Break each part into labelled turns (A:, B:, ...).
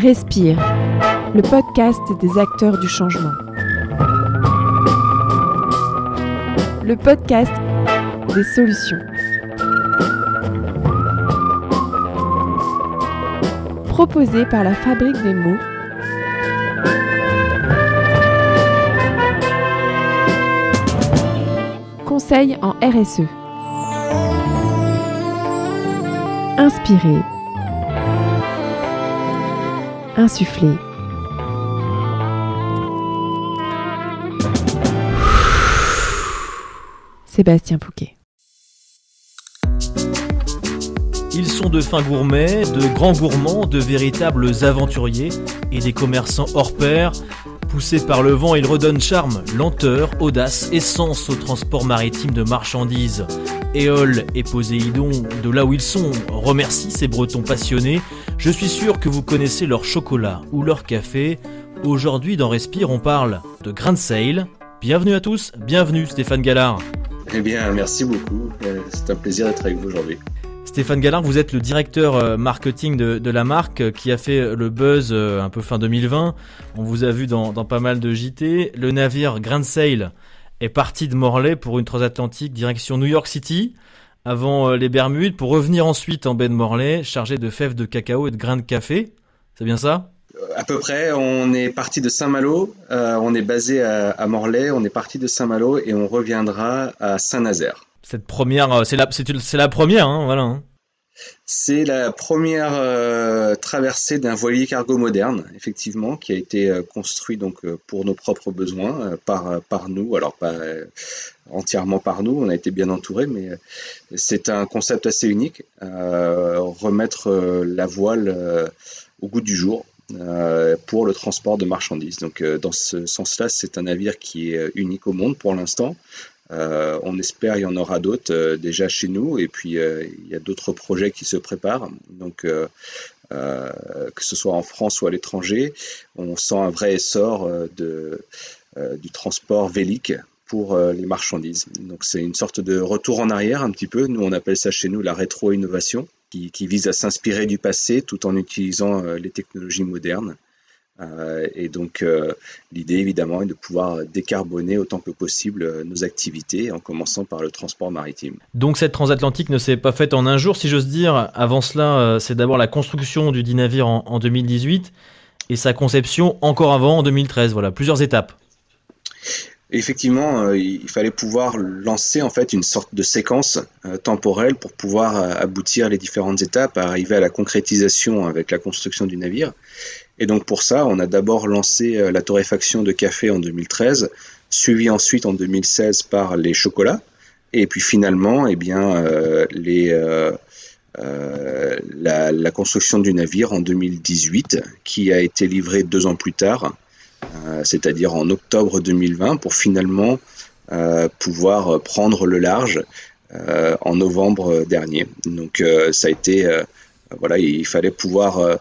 A: Respire, le podcast des acteurs du changement. Le podcast des solutions. Proposé par la Fabrique des mots. Conseil en RSE. Inspirer. Sébastien Pouquet.
B: Ils sont de fins gourmets, de grands gourmands, de véritables aventuriers et des commerçants hors pair. Poussés par le vent, ils redonnent charme, lenteur, audace, essence au transport maritime de marchandises. Éole et Poséidon, de là où ils sont, remercient ces Bretons passionnés. Je suis sûr que vous connaissez leur chocolat ou leur café. Aujourd'hui, dans Respire, on parle de grain de sail. Bienvenue à tous, bienvenue Stéphane Gallard.
C: Eh bien, merci beaucoup. Euh, c'est un plaisir d'être avec vous aujourd'hui.
B: Stéphane Gallard, vous êtes le directeur euh, marketing de, la marque euh, qui a fait le buzz un peu fin 2020. On vous a vu dans, pas mal de JT. Le navire Grand Sail est parti de Morlaix pour une transatlantique direction New York City avant les Bermudes pour revenir ensuite en baie de Morlaix chargé de fèves de cacao et de grains de café. C'est bien ça?
C: À peu près, on est parti de Saint-Malo, euh, on est basé à, Morlaix, on est parti de Saint-Malo et on reviendra à Saint-Nazaire.
B: Cette première, euh, c'est la, c'est, la première, hein, voilà.
C: C'est la première euh, traversée d'un voilier cargo moderne, effectivement, qui a été construit donc pour nos propres besoins par par nous. Alors pas entièrement par nous, on a été bien entouré, mais c'est un concept assez unique. remettre la voile au goût du jour, euh, pour le transport de marchandises. Donc euh, dans ce sens-là, c'est un navire qui est unique au monde pour l'instant. Euh, on espère il y en aura d'autres déjà chez nous et puis il y a d'autres projets qui se préparent. Donc que ce soit en France ou à l'étranger, on sent un vrai essor de, du transport vélique pour les marchandises. Donc c'est une sorte de retour en arrière un petit peu. Nous on appelle ça chez nous la rétro-innovation qui, vise à s'inspirer du passé tout en utilisant euh, les technologies modernes. Euh, et donc euh, l'idée évidemment est de pouvoir décarboner autant que possible nos activités en commençant par le transport maritime.
B: Donc cette transatlantique ne s'est pas faite en un jour si j'ose dire. Avant cela, c'est d'abord la construction du dit navire en, en 2018 et sa conception encore avant en 2013. Voilà, plusieurs étapes
C: effectivement, euh, il fallait pouvoir lancer en fait une sorte de séquence euh, temporelle pour pouvoir euh, aboutir les différentes étapes, arriver à la concrétisation avec la construction du navire. Et donc pour ça, on a d'abord lancé la torréfaction de café en 2013, suivi ensuite en 2016 par les chocolats, et puis finalement, eh bien, les, la, la, construction du navire en 2018, qui a été livrée deux ans plus tard euh, c'est-à-dire en octobre 2020, pour finalement euh, pouvoir prendre le large euh, en novembre dernier. Donc ça a été, voilà, il fallait pouvoir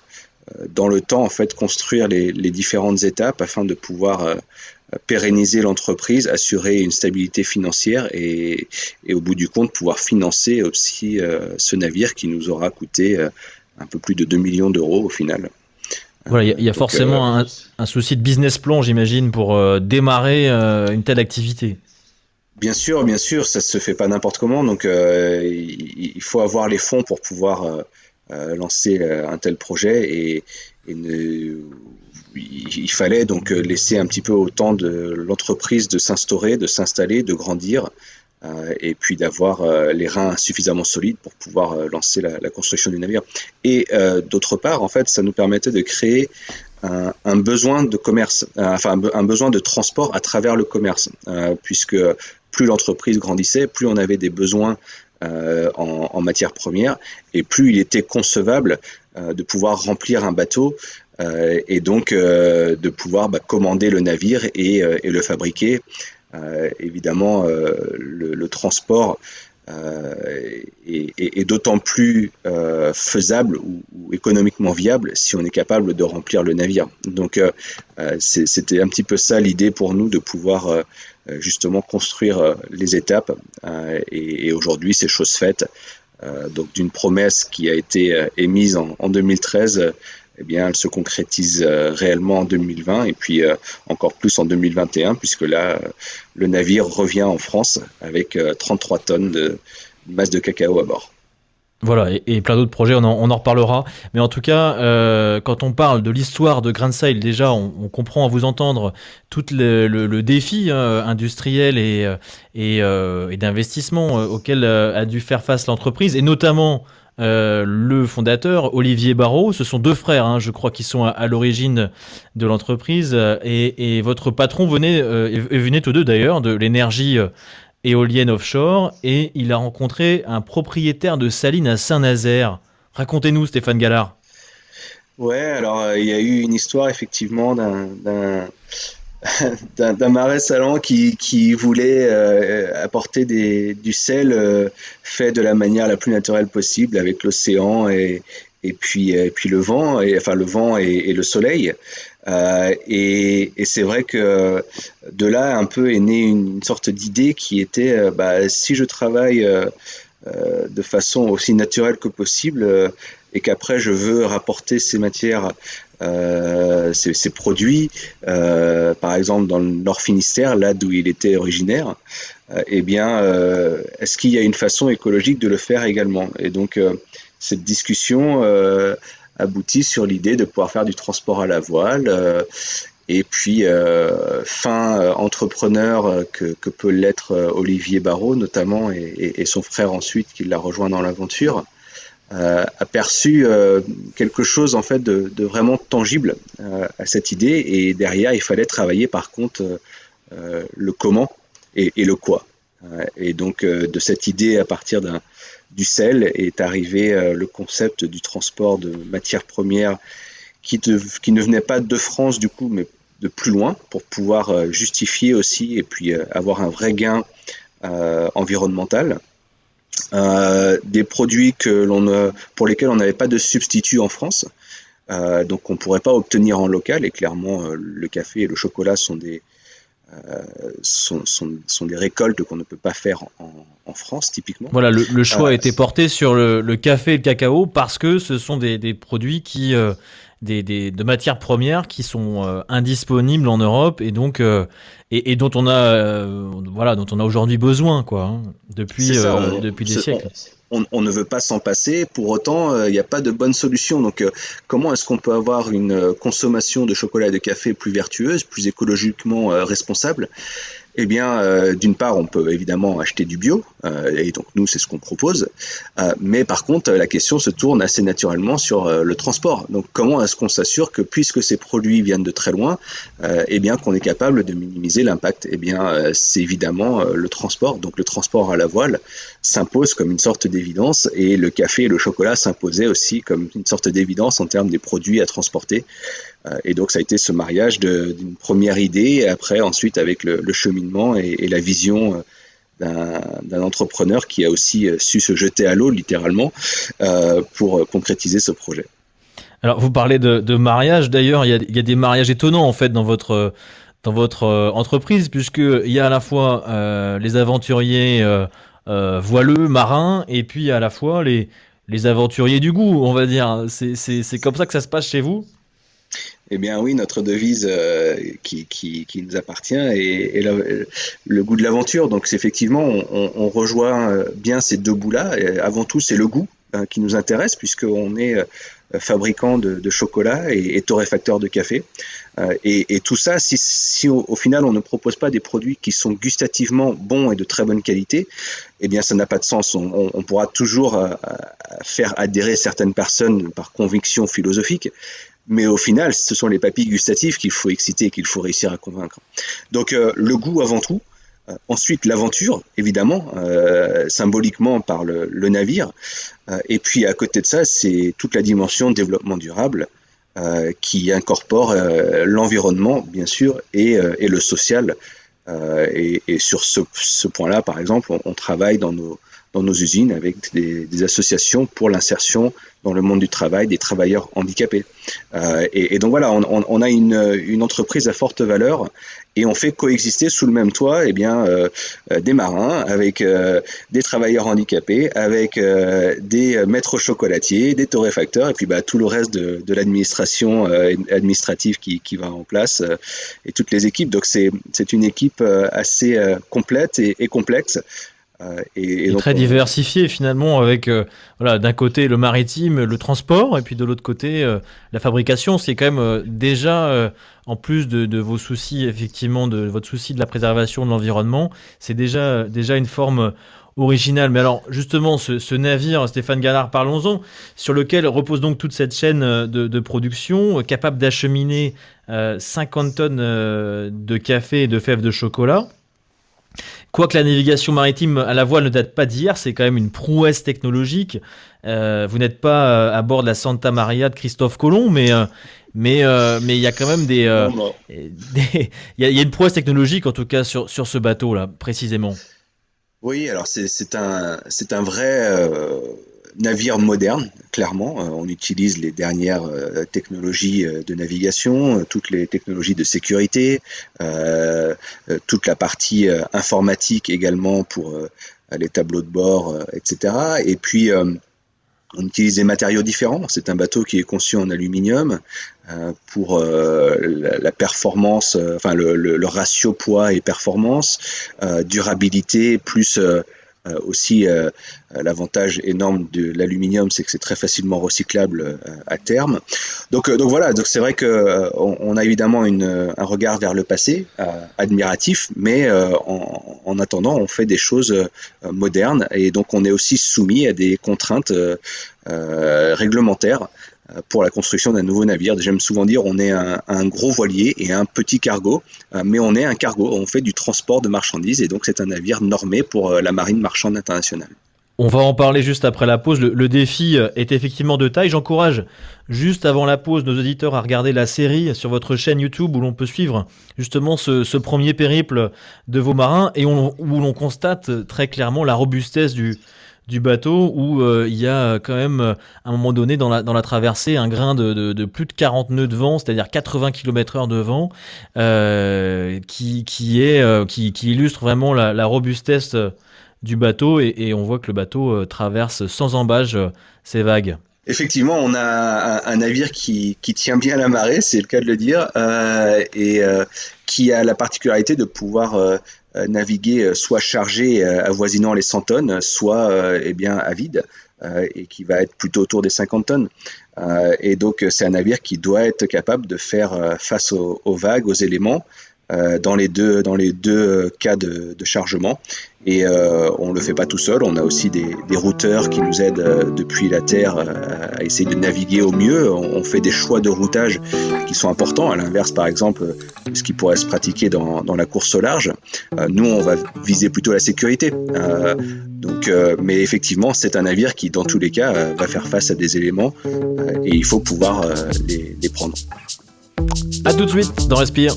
C: dans le temps en fait construire les, différentes étapes afin de pouvoir pérenniser l'entreprise, assurer une stabilité financière et, au bout du compte pouvoir financer aussi ce navire qui nous aura coûté un peu plus de 2 millions d'euros au final.
B: Voilà, il y, a forcément euh, un, souci de business plan, j'imagine, pour euh, démarrer euh, une telle activité.
C: Bien sûr, bien sûr, ça se fait pas n'importe comment, donc il, faut avoir les fonds pour pouvoir lancer un tel projet et, il fallait donc laisser un petit peu au temps de l'entreprise de s'instaurer, de s'installer, de grandir euh, et puis d'avoir euh, les reins suffisamment solides pour pouvoir euh, lancer la, construction du navire. Et d'autre part, en fait, ça nous permettait de créer un besoin de commerce, enfin un, besoin de transport à travers le commerce, puisque plus l'entreprise grandissait, plus on avait des besoins en, en, matière première, et plus il était concevable de pouvoir remplir un bateau et donc de pouvoir bah, commander le navire et, le fabriquer. Euh, évidemment, euh, le, transport euh, est, d'autant plus faisable ou, économiquement viable si on est capable de remplir le navire. Donc c'était un petit peu ça l'idée pour nous de pouvoir justement construire les étapes et, aujourd'hui c'est chose faite. donc d'une promesse qui a été émise en 2013 eh bien, elle se concrétise réellement en 2020 et puis encore plus en 2021, puisque là, le navire revient en France avec 33 tonnes de masse de cacao à bord.
B: Voilà, et, plein d'autres projets, on en, reparlera. Mais en tout cas, euh, quand on parle de l'histoire de Grain Sail, déjà, on, comprend à vous entendre tout le, défi hein, industriel euh, euh, et, d'investissement auquel a dû faire face l'entreprise, et notamment le fondateur, Olivier Barrault. Ce sont deux frères, hein, je crois, qui sont à, l'origine de l'entreprise. Et, votre patron venait, venait tous deux d'ailleurs, de l'énergie éolienne offshore et il a rencontré un propriétaire de saline à Saint-Nazaire. Racontez-nous, Stéphane Gallard.
C: Ouais, alors euh, il y a eu une histoire effectivement d'un d'un marais salant qui, qui voulait euh, apporter des, du sel euh, fait de la manière la plus naturelle possible avec l'océan et, et puis, et puis le vent, et, enfin le vent et, et le soleil. Euh, et, c'est vrai que de là un peu est née une, sorte d'idée qui était euh, bah, si je travaille euh, de façon aussi naturelle que possible et qu'après je veux rapporter ces matières, ces, produits, par exemple dans le Nord Finistère, là d'où il était originaire, eh bien, est-ce qu'il y a une façon écologique de le faire également? Et donc cette discussion abouti sur l'idée de pouvoir faire du transport à la voile. Euh, et puis, euh, fin euh, entrepreneur que, peut l'être Olivier Barrault, notamment, et, son frère ensuite, qui l'a rejoint dans l'aventure, a perçu quelque chose en fait de, vraiment tangible à cette idée. Et derrière, il fallait travailler par contre le comment et, et le quoi. et donc, de cette idée à partir d'un du sel est arrivé euh, le concept du transport de matières premières qui, qui, ne venait pas de France du coup, mais de plus loin pour pouvoir euh, justifier aussi et puis euh, avoir un vrai gain environnemental. Des produits que l'on pour lesquels on n'avait pas de substitut en France, donc on ne pourrait pas obtenir en local. Et clairement, le café et le chocolat sont des, euh, sont, sont, des récoltes qu'on ne peut pas faire en, France, typiquement.
B: Voilà, le, choix a euh, été porté sur le, café et le cacao parce que ce sont des, des produits qui, euh, des, des, de matières premières qui sont indisponibles en Europe et donc et, et, dont on a voilà dont on a aujourd'hui besoin quoi hein, depuis depuis des siècles
C: on, ne veut pas s'en passer. Pour autant, euh, il n'y a pas de bonne solution. Donc, euh, comment est-ce qu'on peut avoir une euh, consommation de chocolat et de café plus vertueuse, plus écologiquement responsable? Eh bien, d'une part, on peut évidemment acheter du bio, et donc nous, c'est ce qu'on propose. Euh, mais par contre, la question se tourne assez naturellement sur le transport. Donc, comment est-ce qu'on s'assure que, puisque ces produits viennent de très loin, eh bien, qu'on est capable de minimiser l'impact? Eh bien, c'est évidemment le transport. Donc, le transport à la voile s'impose comme une sorte d'évidence, et le café et le chocolat s'imposaient aussi comme une sorte d'évidence en termes des produits à transporter. Euh, et donc ça a été ce mariage d'une première idée, et après ensuite avec le, cheminement et, la vision euh, d'un entrepreneur qui a aussi euh, su se jeter à l'eau littéralement pour concrétiser ce projet.
B: Alors vous parlez de, mariage, d'ailleurs il y a, des mariages étonnants en fait dans votre entreprise puisqu'il y a à la fois les aventuriers voileux, marins, et puis à la fois les, les aventuriers du goût, on va dire. C'est comme ça que ça se passe chez vous?
C: Eh bien oui, notre devise euh, qui, qui, qui, nous appartient est, le goût de l'aventure. Donc effectivement, on, on, rejoint euh, bien ces deux goûts-là. Avant tout, c'est le goût hein, qui nous intéresse puisqu'on est euh, fabricant de, de chocolat et, et, torréfacteur de café. et, et, tout ça, si, si au, final on ne propose pas des produits qui sont gustativement bons et de très bonne qualité, eh bien ça n'a pas de sens. On, on pourra toujours faire adhérer certaines personnes par conviction philosophique, mais au final, ce sont les papilles gustatives qu'il faut exciter, qu'il faut réussir à convaincre. Donc euh, le goût avant tout, euh, ensuite l'aventure, évidemment, euh, symboliquement par le, navire, et puis à côté de ça, c'est toute la dimension développement durable qui incorpore l'environnement, bien sûr, et, le social. Et, sur ce, point-là, par exemple, on, travaille dans nos, dans nos usines avec des associations pour l'insertion dans le monde du travail des travailleurs handicapés. Et, et, donc voilà, on, a une, entreprise à forte valeur et on fait coexister sous le même toit eh bien, des marins avec des travailleurs handicapés, avec des maîtres chocolatiers, des torréfacteurs et puis bah, tout le reste de, l'administration administrative qui, qui, va en place et toutes les équipes. Donc c'est une équipe assez complète et complexe.
B: Euh, et, très diversifié finalement avec euh, voilà d'un côté le maritime, le transport et puis de l'autre côté euh, la fabrication. C'est quand même déjà en plus de, vos soucis effectivement de votre souci de la préservation de l'environnement, c'est déjà déjà une forme originale. Mais alors justement ce, navire Stéphane Gallard, parlons-en, sur lequel repose donc toute cette chaîne de, de production capable d'acheminer 50 tonnes de café et de fèves de chocolat. Quoique la navigation maritime à la voile ne date pas d'hier, c'est quand même une prouesse technologique. Euh, vous n'êtes pas euh, à bord de la Santa Maria de Christophe Colomb, mais euh, mais mais il y a quand même des il y, a une prouesse technologique en tout cas sur sur ce bateau là précisément.
C: Oui, alors c'est un c'est un vrai navire moderne, clairement. Euh, on utilise les dernières euh, technologies euh, de navigation, toutes les technologies de sécurité, toute la partie informatique également pour les tableaux de bord, etc. Et puis, on utilise des matériaux différents. C'est un bateau qui est conçu en aluminium pour la, performance, enfin le, ratio poids et performance, durabilité plus aussi, euh, euh, l'avantage énorme de l'aluminium, c'est que c'est très facilement recyclable à terme. Donc, donc voilà, donc c'est vrai que on, a évidemment une, un regard vers le passé, admiratif, mais en, en, attendant, on fait des choses modernes et donc on est aussi soumis à des contraintes réglementaires euh, pour la construction d'un nouveau navire. J'aime souvent dire on est un, gros voilier et un petit cargo, euh, mais on est un cargo, on fait du transport de marchandises et donc c'est un navire normé pour euh, la marine marchande internationale.
B: On va en parler juste après la pause. Le, défi est effectivement de taille. J'encourage juste avant la pause nos auditeurs à regarder la série sur votre chaîne YouTube où l'on peut suivre justement ce, premier périple de vos marins et où l'on constate très clairement la robustesse du, du bateau où euh, il y a quand même euh, à un moment donné dans la, traversée un grain de, plus de 40 nœuds de vent, c'est-à-dire 80 km heure de vent, euh, qui, qui, illustre vraiment la, robustesse du bateau et, on voit que le bateau traverse sans embâge ces vagues.
C: Effectivement, on a un, navire qui, tient bien la marée, c'est le cas de le dire, et qui a la particularité de pouvoir euh, naviguer euh, soit chargé euh, avoisinant les 100 tonnes, soit eh bien à vide et qui va être plutôt autour des 50 tonnes. et donc c'est un navire qui doit être capable de faire face aux, vagues, aux éléments, dans les deux dans les deux cas de, de chargement et euh, on ne le fait pas tout seul, on a aussi des, des routeurs qui nous aident euh, depuis la Terre euh, à essayer de naviguer au mieux. On, fait des choix de routage qui sont importants, à l'inverse par exemple ce qui pourrait se pratiquer dans, dans la course au large. nous, on va viser plutôt la sécurité. donc, mais effectivement, c'est un navire qui, dans tous les cas, va faire face à des éléments et il faut pouvoir les, les prendre.
B: A tout de suite dans Respire.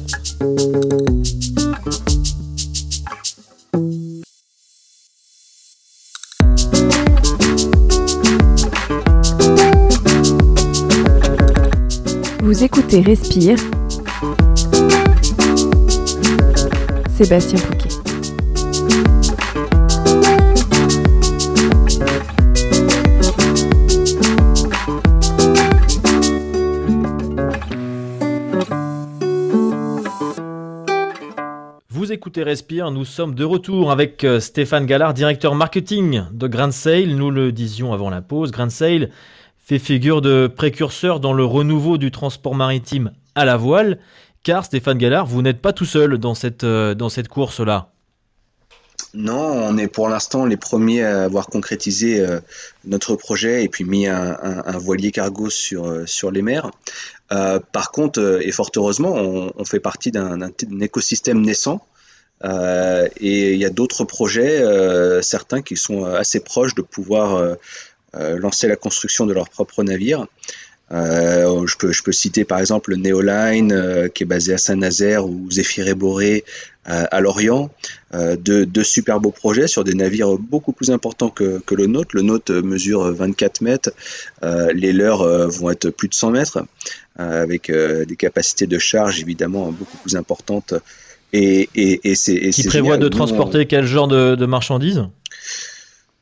A: Vous écoutez Respire. Sébastien Pouquet.
B: Écoutez Respire, nous sommes de retour avec euh, Stéphane Gallard, directeur marketing de Grand Sail. Nous le disions avant la pause, Grand Sail fait figure de précurseur dans le renouveau du transport maritime à la voile, car Stéphane Gallard, vous n'êtes pas tout seul dans cette, euh, dans cette course-là.
C: Non, on est pour l'instant les premiers à avoir concrétisé euh, notre projet et puis mis un, voilier cargo sur, sur les mers. par contre, et fort heureusement, on, fait partie d'un écosystème naissant. Et il y a d'autres projets, certains qui sont assez proches de pouvoir euh, lancer la construction de leur propre navire. je, peux, citer par exemple Neoline qui est basé à Saint-Nazaire ou Zéphyr Boré à Lorient, deux, deux, super beaux projets sur des navires beaucoup plus importants que, que le nôtre. Le nôtre mesure 24 mètres, les leurs vont être plus de 100 mètres, avec des capacités de charge évidemment beaucoup plus importantes.
B: Et, et, et c'est qui prévoit de transporter quel genre de, de marchandises?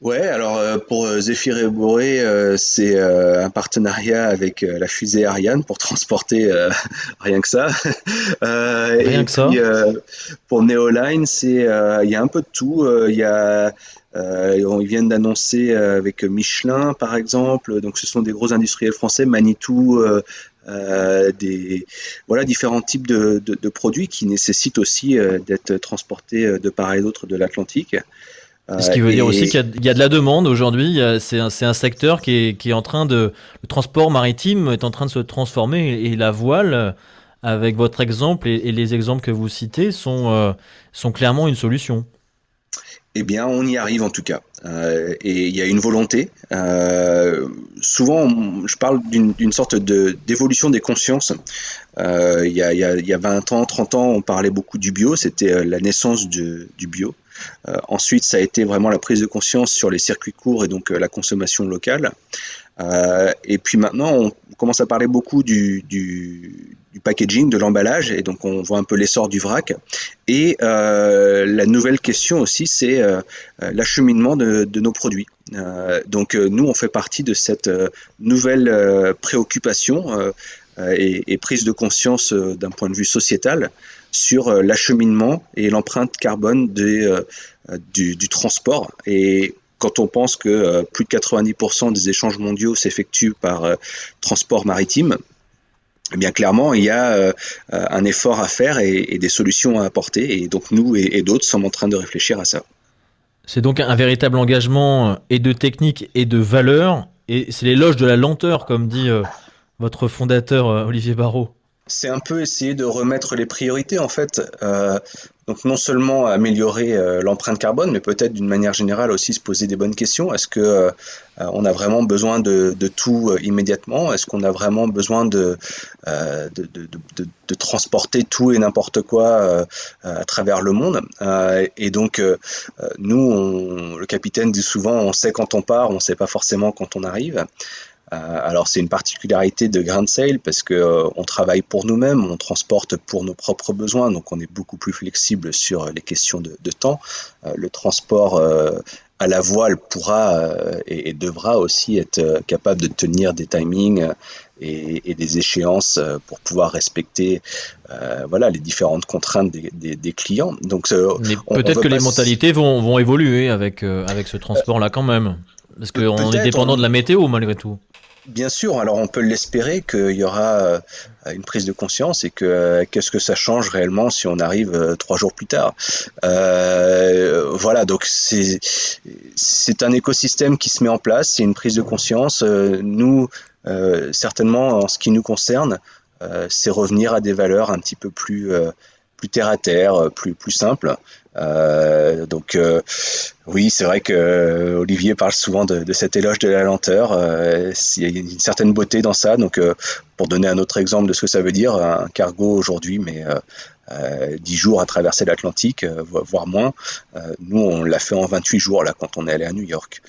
C: Ouais, alors euh, pour euh, Zéphyr et Boré, euh, c'est un partenariat avec la fusée Ariane pour transporter rien que ça.
B: rien que ça.
C: pour Neoline, c'est il y a un peu de tout. Il y a ils viennent d'annoncer avec Michelin, par exemple. Donc, ce sont des gros industriels français, Manitou, des voilà différents types de, de, de, produits qui nécessitent aussi d'être transportés de part et d'autre de l'Atlantique.
B: Ce qui veut dire aussi qu'il y, a de la demande aujourd'hui. C'est un, un, secteur qui est, qui est, en train de. Le transport maritime est en train de se transformer et la voile, avec votre exemple et, les exemples que vous citez, sont, euh, sont clairement une solution.
C: Eh bien, on y arrive en tout cas. Euh, et il y a une volonté. Euh, souvent, je parle d'une sorte d'évolution des consciences. Euh, il, y a, il, y a, 20 ans, 30 ans, on parlait beaucoup du bio. C'était la naissance du, bio. Ensuite, ça a été vraiment la prise de conscience sur les circuits courts et donc la consommation locale. Euh, et puis maintenant, on commence à parler beaucoup du, packaging, de l'emballage, et donc on voit un peu l'essor du vrac. Et la nouvelle question aussi, c'est l'acheminement de, nos produits. donc nous, on fait partie de cette nouvelle préoccupation et, prise de conscience d'un point de vue sociétal sur euh, l'acheminement et l'empreinte carbone euh, du, transport. Quand on pense que euh, plus de 90% des échanges mondiaux s'effectuent par transport maritime, eh bien clairement, il y a un effort à faire et, des solutions à apporter. Et donc nous et, d'autres sommes en train de réfléchir à ça.
B: C'est donc un véritable engagement et de technique et de valeur. Et c'est l'éloge de la lenteur, comme dit votre fondateur Olivier Barrault
C: c'est un peu essayer de remettre les priorités en fait. Euh, donc non seulement améliorer euh, l'empreinte carbone, mais peut-être d'une manière générale aussi se poser des bonnes questions. Est-ce que euh, on a vraiment besoin de, tout immédiatement? Est-ce qu'on a vraiment besoin de de, transporter tout et n'importe quoi à travers le monde? Et donc nous, le capitaine dit souvent, on sait quand on part, on ne sait pas forcément quand on arrive. Euh, alors c'est une particularité de Grand Sail parce que euh, on travaille pour nous-mêmes, on transporte pour nos propres besoins, donc on est beaucoup plus flexible sur les questions de, temps. Euh, le transport à la voile pourra et, devra aussi être capable de tenir des timings et, des échéances pour pouvoir respecter voilà les différentes contraintes des, clients. Donc
B: peut-être que les mentalités vont, vont évoluer avec avec ce transport là quand même. Parce qu'on est dépendant de la météo malgré tout.
C: Bien sûr, alors on peut l'espérer qu'il y aura euh, une prise de conscience et que euh, qu'est-ce que ça change réellement si on arrive euh, trois jours plus tard. voilà, donc c'est c'est un écosystème qui se met en place, c'est une prise de conscience. nous, certainement, en ce qui nous concerne, c'est revenir à des valeurs un petit peu plus plus terre à terre, plus plus simples. Euh, donc euh, oui, c'est vrai que euh, Olivier parle souvent de, de, cet éloge de la lenteur. il y a une certaine beauté dans ça. Donc pour donner un autre exemple de ce que ça veut dire, un cargo aujourd'hui, mais euh, 10 jours à traverser l'Atlantique, voire moins. nous, on l'a fait en 28 jours là quand on est allé à New York.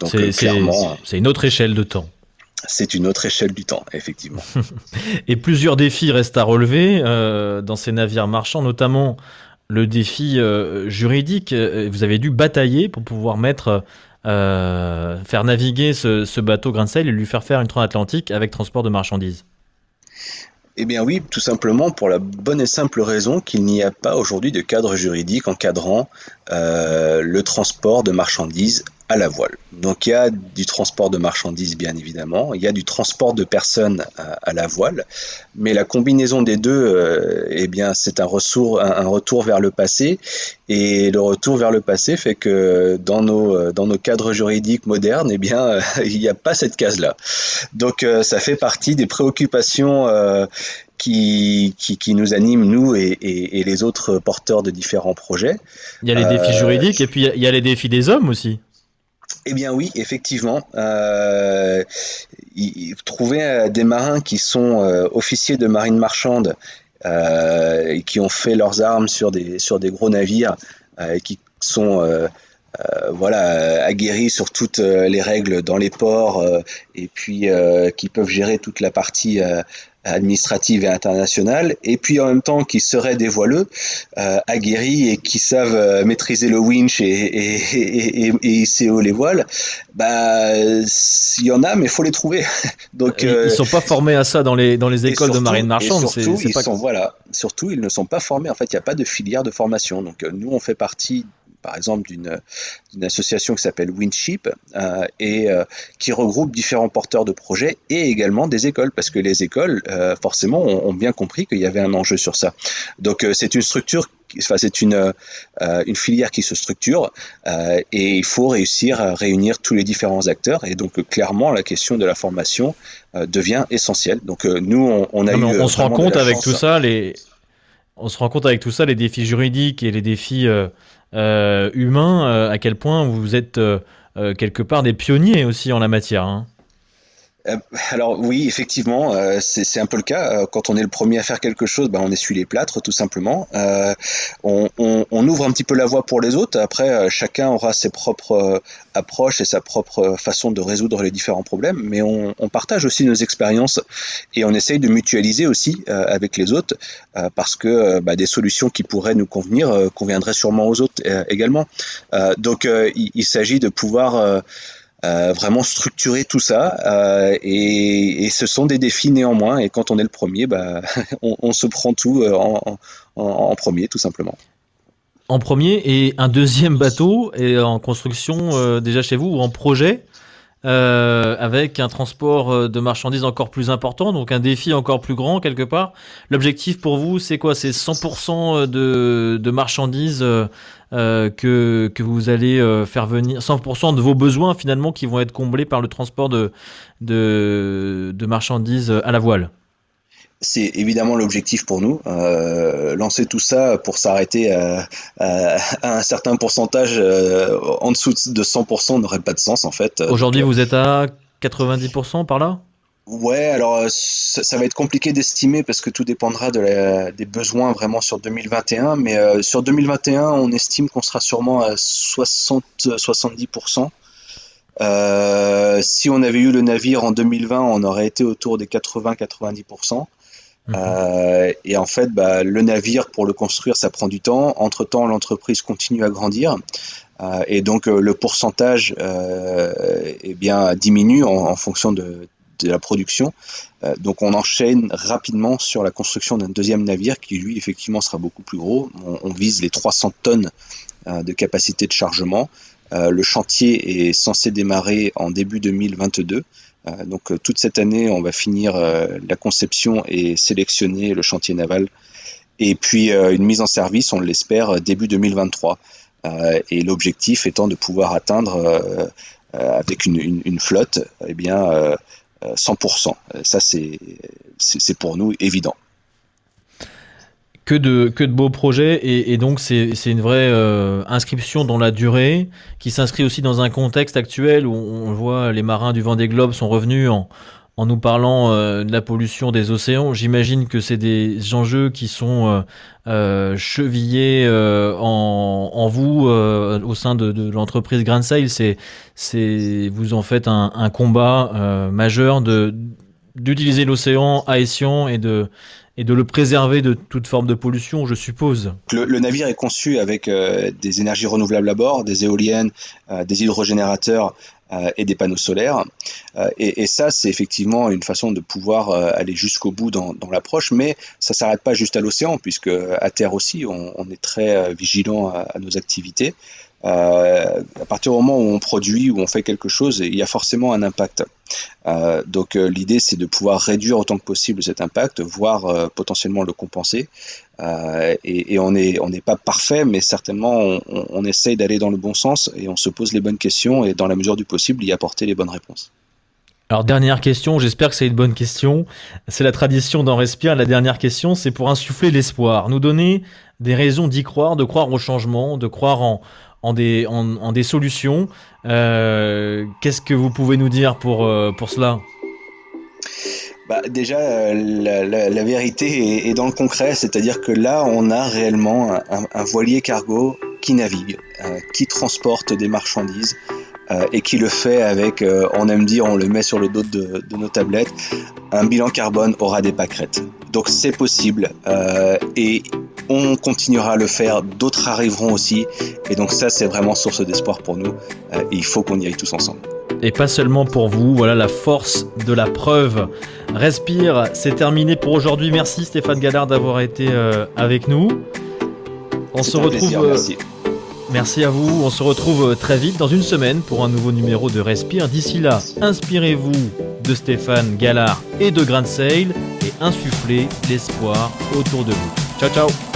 B: donc clairement, c'est une autre échelle de temps.
C: C'est une autre échelle du temps, effectivement.
B: Et plusieurs défis restent à relever dans ces navires marchands, notamment le défi euh, juridique. Euh, vous avez dû batailler pour pouvoir mettre, euh, faire naviguer ce, bateau grain et lui faire faire une transatlantique avec transport de marchandises.
C: Eh bien oui, tout simplement pour la bonne et simple raison qu'il n'y a pas aujourd'hui de cadre juridique encadrant le transport de marchandises à la voile. Donc il y a du transport de marchandises bien évidemment, il y a du transport de personnes à, la voile, mais la combinaison des deux, euh, eh bien c'est un, un, retour vers le passé et le retour vers le passé fait que dans nos, dans nos cadres juridiques modernes, eh bien il n'y a pas cette case là. Donc euh, ça fait partie des préoccupations euh, qui, qui, qui, nous animent, nous et, et, et, les autres porteurs de différents projets.
B: Il y a les défis juridiques et puis il y a les défis des hommes aussi.
C: Eh bien oui, effectivement. Euh, trouver euh, des marins qui sont euh, officiers de marine marchande euh, et qui ont fait leurs armes sur des, sur des gros navires et qui sont voilà, aguerris sur toutes les règles dans les ports et puis qui peuvent gérer toute la partie administrative et internationale, et puis en même temps qui seraient des voileux euh, aguerris et qui savent euh, maîtriser le winch et, et, et, et, hisser haut les voiles, bah il y en a, mais il faut les trouver.
B: Donc ils, euh, sont pas formés à ça dans les dans les écoles de marine marchande.
C: Surtout, ils sont voilà, surtout ils ne sont pas formés. En fait, il n'y a pas de filière de formation. Donc nous, on fait partie par exemple d'une association qui s'appelle Windship euh, et euh, qui regroupe différents porteurs de projets et également des écoles parce que les écoles euh, forcément ont, bien compris qu'il y avait un enjeu sur ça. Donc c'est une structure Enfin, c'est une, une filière qui se structure et il faut réussir à réunir tous les différents acteurs. Et donc, clairement, la question de la formation devient essentielle. Donc, nous, on, on a eu.
B: On, se rend compte avec tout ça, les, on se rend compte avec tout ça, les défis juridiques et les défis euh, humain, euh, à quel point vous êtes euh, quelque part des pionniers aussi en la matière. Hein.
C: Euh, alors oui, effectivement, euh, c'est un peu le cas. Euh, quand on est le premier à faire quelque chose, ben, on essuie les plâtres, tout simplement. On, ouvre un petit peu la voie pour les autres. Après, chacun aura ses propres approches et sa propre façon de résoudre les différents problèmes. Mais on, partage aussi nos expériences et on essaye de mutualiser aussi avec les autres parce que bah, des solutions qui pourraient nous convenir conviendraient sûrement aux autres également. donc, il s'agit de pouvoir euh, vraiment structurer tout ça. Euh, et, ce sont des défis néanmoins. Et quand on est le premier, bah, on, se prend tout euh, en, en, premier, tout simplement.
B: En premier, et un deuxième bateau est en construction déjà chez vous ou en projet? Euh, avec un transport de marchandises encore plus important, donc un défi encore plus grand quelque part. L'objectif pour vous, c'est quoi? C'est 100% de, de marchandises euh, que, que vous allez euh, faire venir 100% de vos besoins finalement qui vont être comblés par le transport de, de, de marchandises à la voile?
C: C'est évidemment l'objectif pour nous. Euh, lancer tout ça pour s'arrêter à, à, à, un certain pourcentage euh, en dessous de 100% n'aurait pas de sens en fait.
B: Aujourd'hui, vous êtes à 90% par là?
C: Ouais, alors euh, ça, va être compliqué d'estimer parce que tout dépendra de la, des besoins vraiment sur 2021. Mais euh, sur 2021, on estime qu'on sera sûrement à 60-70%. Euh, si on avait eu le navire en 2020, on aurait été autour des 80-90%. Mhm. Euh, et en fait, bah, le navire, pour le construire, ça prend du temps. Entre-temps, l'entreprise continue à grandir. Euh, et donc, le pourcentage eh bien, diminue en, fonction de, la production. Euh, donc on enchaîne rapidement sur la construction d'un deuxième navire qui lui effectivement sera beaucoup plus gros. On, vise les 300 tonnes euh, de capacité de chargement. Euh, le chantier est censé démarrer en début 2022. donc toute cette année, on va finir la conception et sélectionner le chantier naval. Et puis une mise en service, on l'espère, début 2023. et l'objectif étant de pouvoir atteindre avec une, flotte, eh bien, 100%. Euh, ça, c'est pour nous évident.
B: Que de, beaux projets et, donc c'est une vraie euh, inscription dans la durée qui s'inscrit aussi dans un contexte actuel où on voit les marins du Vendée Globe sont revenus en, nous parlant euh, de la pollution des océans. J'imagine que c'est des enjeux qui sont euh, chevillés en, vous au sein de, l'entreprise Grand Sail. C'est, vous en faites un, combat majeur d'utiliser l'océan à Ession et de et de le préserver de toute forme de pollution, je suppose.
C: Le, navire est conçu avec des énergies renouvelables à bord, des éoliennes, des hydrogénérateurs euh, et des panneaux solaires. Euh, et, ça, c'est effectivement une façon de pouvoir euh, aller jusqu'au bout dans, l'approche, mais ça s'arrête pas juste à l'océan, puisque à terre aussi, on, est très vigilant à, nos activités. Euh, à partir du moment où on produit, où on fait quelque chose, il y a forcément un impact. Euh, donc l'idée, c'est de pouvoir réduire autant que possible cet impact, voire potentiellement le compenser. Euh, et, on n'est on n'est pas parfait, mais certainement on, on essaye d'aller dans le bon sens et on se pose les bonnes questions et dans la mesure du possible y apporter les bonnes réponses.
B: Alors dernière question, j'espère que c'est une bonne question. C'est la tradition d'en respirer. La dernière question, c'est pour insuffler l'espoir, nous donner des raisons d'y croire, de croire au changement, de croire en, en des, en, des solutions. Qu'est-ce que vous pouvez nous dire pour, pour cela?
C: Bah, déjà, la, la, vérité est, dans le concret, c'est-à-dire que là, on a réellement un, un voilier cargo qui navigue, qui transporte des marchandises, euh, et qui le fait avec, euh, on aime dire, on le met sur le dos de, de nos tablettes, un bilan carbone aura des pâquerettes. Donc c'est possible euh, et on continuera à le faire, d'autres arriveront aussi et donc ça c'est vraiment source d'espoir pour nous et il faut qu'on y aille tous ensemble.
B: Et pas seulement pour vous, voilà la force de la preuve. Respire, c'est terminé pour aujourd'hui. Merci Stéphane Gallard d'avoir été avec nous.
C: On se retrouve. merci.
B: Merci à vous, on se retrouve très vite dans une semaine pour un nouveau numéro de Respire. D'ici là, inspirez-vous de Stéphane Gallard et de Grand Sail et insufflez l'espoir autour de vous. Ciao ciao